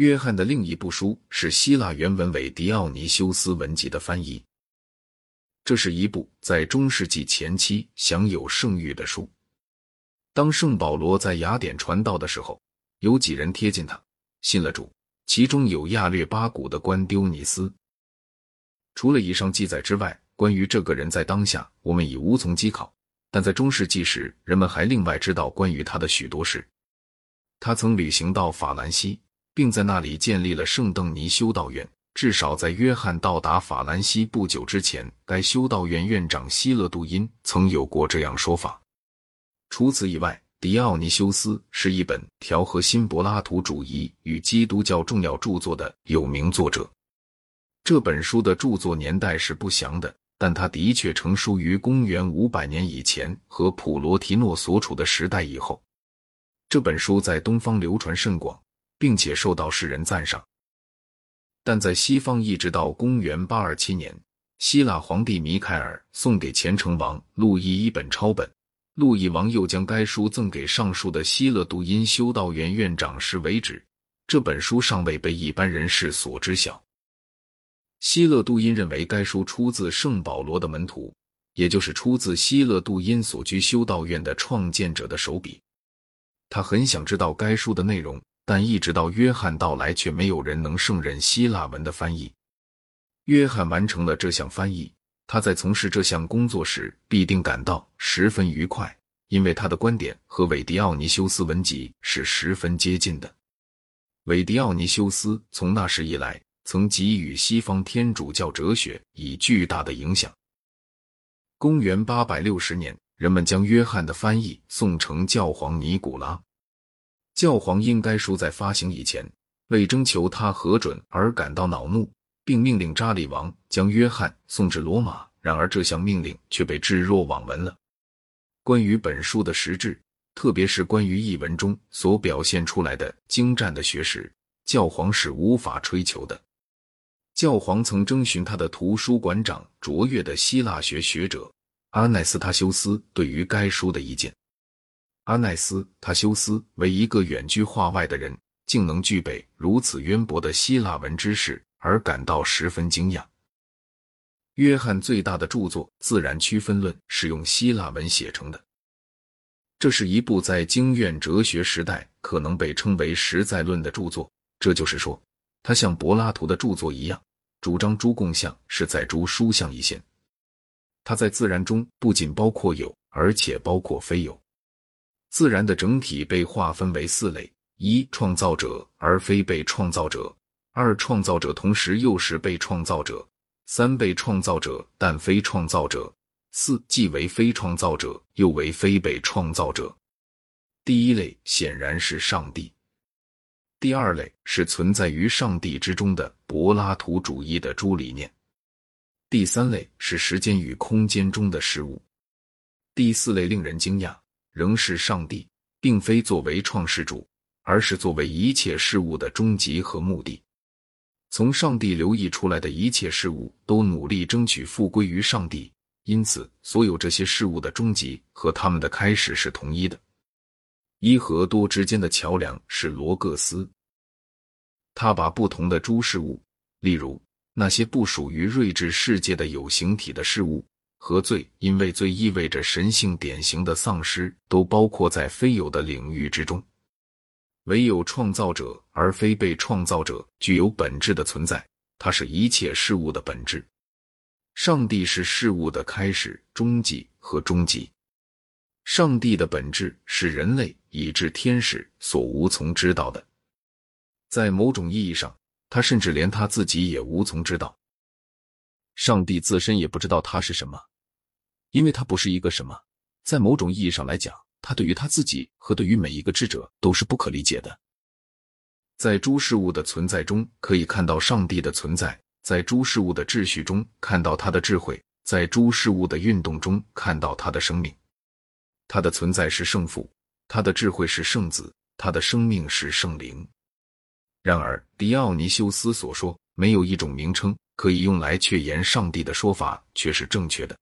约翰的另一部书是希腊原文韦迪奥尼修斯文集的翻译。这是一部在中世纪前期享有盛誉的书。当圣保罗在雅典传道的时候，有几人贴近他，信了主，其中有亚略巴古的官丢尼斯。除了以上记载之外，关于这个人在当下我们已无从稽考，但在中世纪时，人们还另外知道关于他的许多事。他曾旅行到法兰西，并在那里建立了圣邓尼修道院。至少在约翰到达法兰西不久之前，该修道院院长希勒杜因曾有过这样说法。除此以外，迪奥尼修斯是一本调和新柏拉图主义与基督教重要著作的有名作者。这本书的著作年代是不详的，但他的确成书于公元五百年以前和普罗提诺所处的时代以后。这本书在东方流传甚广，并且受到世人赞赏。但在西方，一直到公元八二七年，希腊皇帝米凯尔送给虔诚王路易一本抄本，路易王又将该书赠给上述的希勒杜因修道院院长时为止，这本书尚未被一般人士所知晓。希勒杜因认为该书出自圣保罗的门徒，也就是出自希勒杜因所居修道院的创建者的手笔。他很想知道该书的内容。但一直到约翰到来，却没有人能胜任希腊文的翻译。约翰完成了这项翻译，他在从事这项工作时必定感到十分愉快，因为他的观点和韦迪奥尼修斯文集是十分接近的。韦迪奥尼修斯从那时以来，曾给予西方天主教哲学以巨大的影响。公元八百六十年，人们将约翰的翻译送成教皇尼古拉。教皇因该书在发行以前为征求他核准而感到恼怒，并命令查理王将约翰送至罗马。然而这项命令却被置若罔闻了。关于本书的实质，特别是关于译文中所表现出来的精湛的学识，教皇是无法吹求的。教皇曾征询他的图书馆长卓越的希腊学学者阿奈斯塔修斯对于该书的意见。阿奈斯塔修斯为一个远居画外的人，竟能具备如此渊博的希腊文知识，而感到十分惊讶。约翰最大的著作《自然区分论》是用希腊文写成的，这是一部在经院哲学时代可能被称为实在论的著作。这就是说，他像柏拉图的著作一样，主张诸共相是在诸书相一线。他在自然中不仅包括有，而且包括非有。自然的整体被划分为四类：一、创造者而非被创造者；二、创造者同时又是被创造者；三、被创造者但非创造者；四、既为非创造者又为非被创造者。第一类显然是上帝；第二类是存在于上帝之中的柏拉图主义的诸理念；第三类是时间与空间中的事物；第四类令人惊讶。仍是上帝，并非作为创世主，而是作为一切事物的终极和目的。从上帝流溢出来的一切事物，都努力争取复归于上帝。因此，所有这些事物的终极和他们的开始是统一的。一和多之间的桥梁是罗各斯，他把不同的诸事物，例如那些不属于睿智世界的有形体的事物。和罪，因为罪意味着神性典型的丧失，都包括在非有的领域之中。唯有创造者，而非被创造者，具有本质的存在，它是一切事物的本质。上帝是事物的开始、终极和终极。上帝的本质是人类以至天使所无从知道的。在某种意义上，他甚至连他自己也无从知道。上帝自身也不知道他是什么。因为他不是一个什么，在某种意义上来讲，他对于他自己和对于每一个智者都是不可理解的。在诸事物的存在中，可以看到上帝的存在；在诸事物的秩序中，看到他的智慧；在诸事物的运动中，看到他的生命。他的存在是圣父，他的智慧是圣子，他的生命是圣灵。然而，迪奥尼修斯所说没有一种名称可以用来确言上帝的说法却是正确的。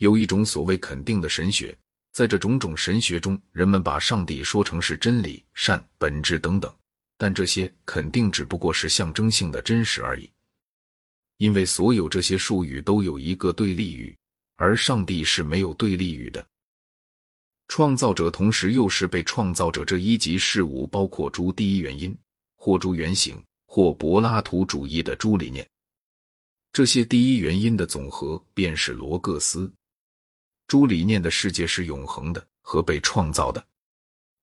有一种所谓肯定的神学，在这种种神学中，人们把上帝说成是真理、善、本质等等，但这些肯定只不过是象征性的真实而已，因为所有这些术语都有一个对立语，而上帝是没有对立语的。创造者同时又是被创造者这一级事物包括诸第一原因，或诸原型，或柏拉图主义的诸理念。这些第一原因的总和便是罗各斯。诸理念的世界是永恒的和被创造的，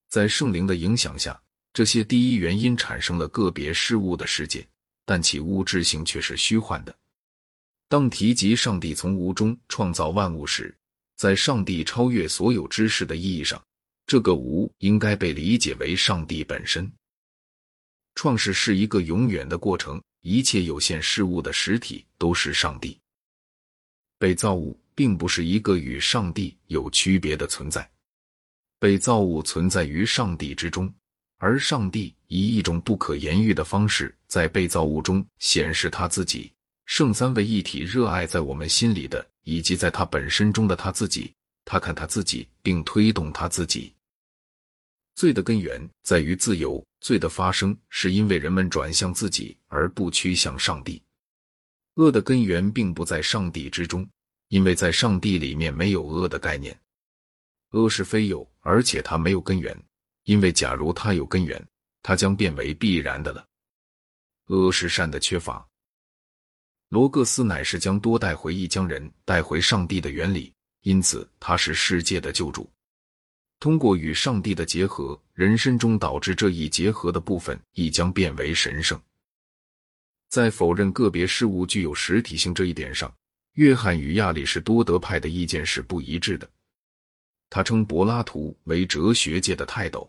在圣灵的影响下。这些第一原因产生了个别事物的世界，但其物质性却是虚幻的。当提及上帝从无中创造万物时，在上帝超越所有知识的意义上，这个无应该被理解为上帝本身。创世是一个永远的过程，一切有限事物的实体都是上帝。被造物并不是一个与上帝有区别的存在，被造物存在于上帝之中。而上帝以一种不可言喻的方式，在被造物中显示他自己。圣三位一体热爱在我们心里的，以及在他本身中的他自己。他看他自己，并推动他自己。罪的根源在于自由。罪的发生是因为人们转向自己，而不趋向上帝。恶的根源并不在上帝之中，因为在上帝里面没有恶的概念。恶是非有，而且它没有根源。因为，假如它有根源，它将变为必然的了。恶是善的缺乏。罗各斯乃是将多带回忆将人带回上帝的原理，因此他是世界的救主。通过与上帝的结合，人身中导致这一结合的部分亦将变为神圣。在否认个别事物具有实体性这一点上，约翰与亚里士多德派的意见是不一致的。他称柏拉图为哲学界的泰斗。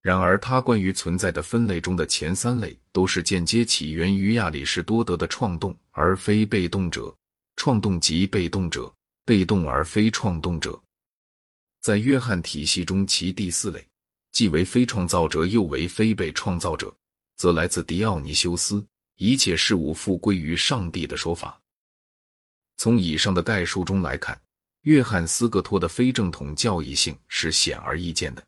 然而，他关于存在的分类中的前三类都是间接起源于亚里士多德的创动，而非被动者；创动即被动者，被动而非创动者。在约翰体系中，其第四类既为非创造者，又为非被创造者，则来自狄奥尼修斯“一切事物复归于上帝”的说法。从以上的概述中来看，约翰斯格托的非正统教义性是显而易见的。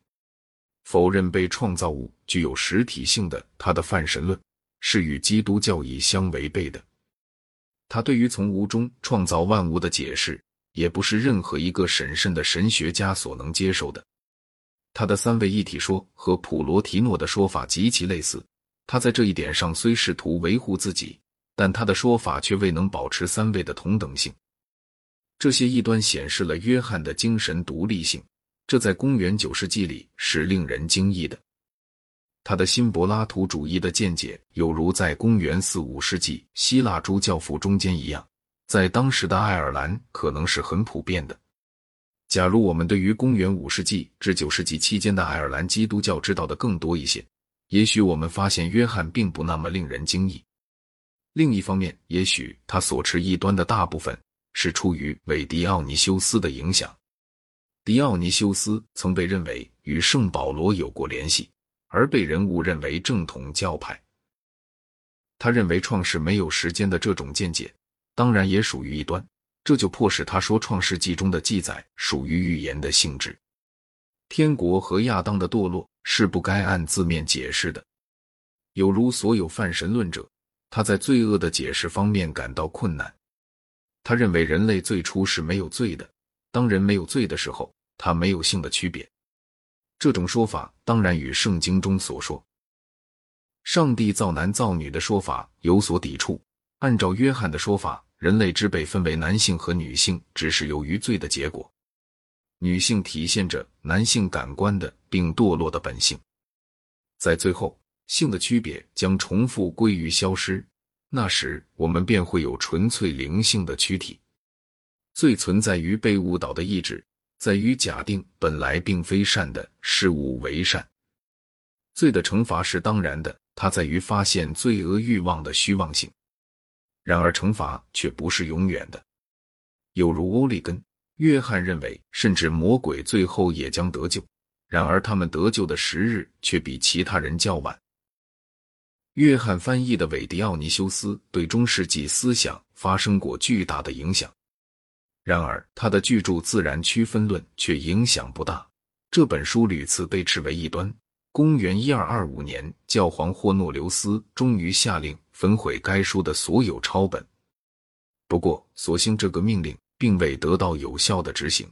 否认被创造物具有实体性的他的泛神论是与基督教义相违背的。他对于从无中创造万物的解释，也不是任何一个审慎的神学家所能接受的。他的三位一体说和普罗提诺的说法极其类似。他在这一点上虽试图维护自己，但他的说法却未能保持三位的同等性。这些异端显示了约翰的精神独立性。这在公元九世纪里是令人惊异的。他的新柏拉图主义的见解，有如在公元四五世纪希腊诸教父中间一样，在当时的爱尔兰可能是很普遍的。假如我们对于公元五世纪至九世纪期间的爱尔兰基督教知道的更多一些，也许我们发现约翰并不那么令人惊异。另一方面，也许他所持异端的大部分是出于韦迪奥尼修斯的影响。迪奥尼修斯曾被认为与圣保罗有过联系，而被人误认为正统教派。他认为创世没有时间的这种见解，当然也属于异端。这就迫使他说，《创世纪》中的记载属于预言的性质。天国和亚当的堕落是不该按字面解释的。有如所有泛神论者，他在罪恶的解释方面感到困难。他认为人类最初是没有罪的。当人没有罪的时候，他没有性的区别。这种说法当然与圣经中所说“上帝造男造女”的说法有所抵触。按照约翰的说法，人类之被分为男性和女性，只是由于罪的结果。女性体现着男性感官的并堕落的本性，在最后，性的区别将重复归于消失。那时，我们便会有纯粹灵性的躯体。罪存在于被误导的意志，在于假定本来并非善的事物为善。罪的惩罚是当然的，它在于发现罪恶欲望的虚妄性。然而，惩罚却不是永远的。有如欧利根、约翰认为，甚至魔鬼最后也将得救。然而，他们得救的时日却比其他人较晚。约翰翻译的韦迪奥尼修斯对中世纪思想发生过巨大的影响，然而他的巨著《自然区分论》却影响不大。这本书屡次被斥为异端。公元一二二五年，教皇霍诺留斯终于下令焚毁该书的所有抄本。不过，所幸这个命令并未得到有效的执行。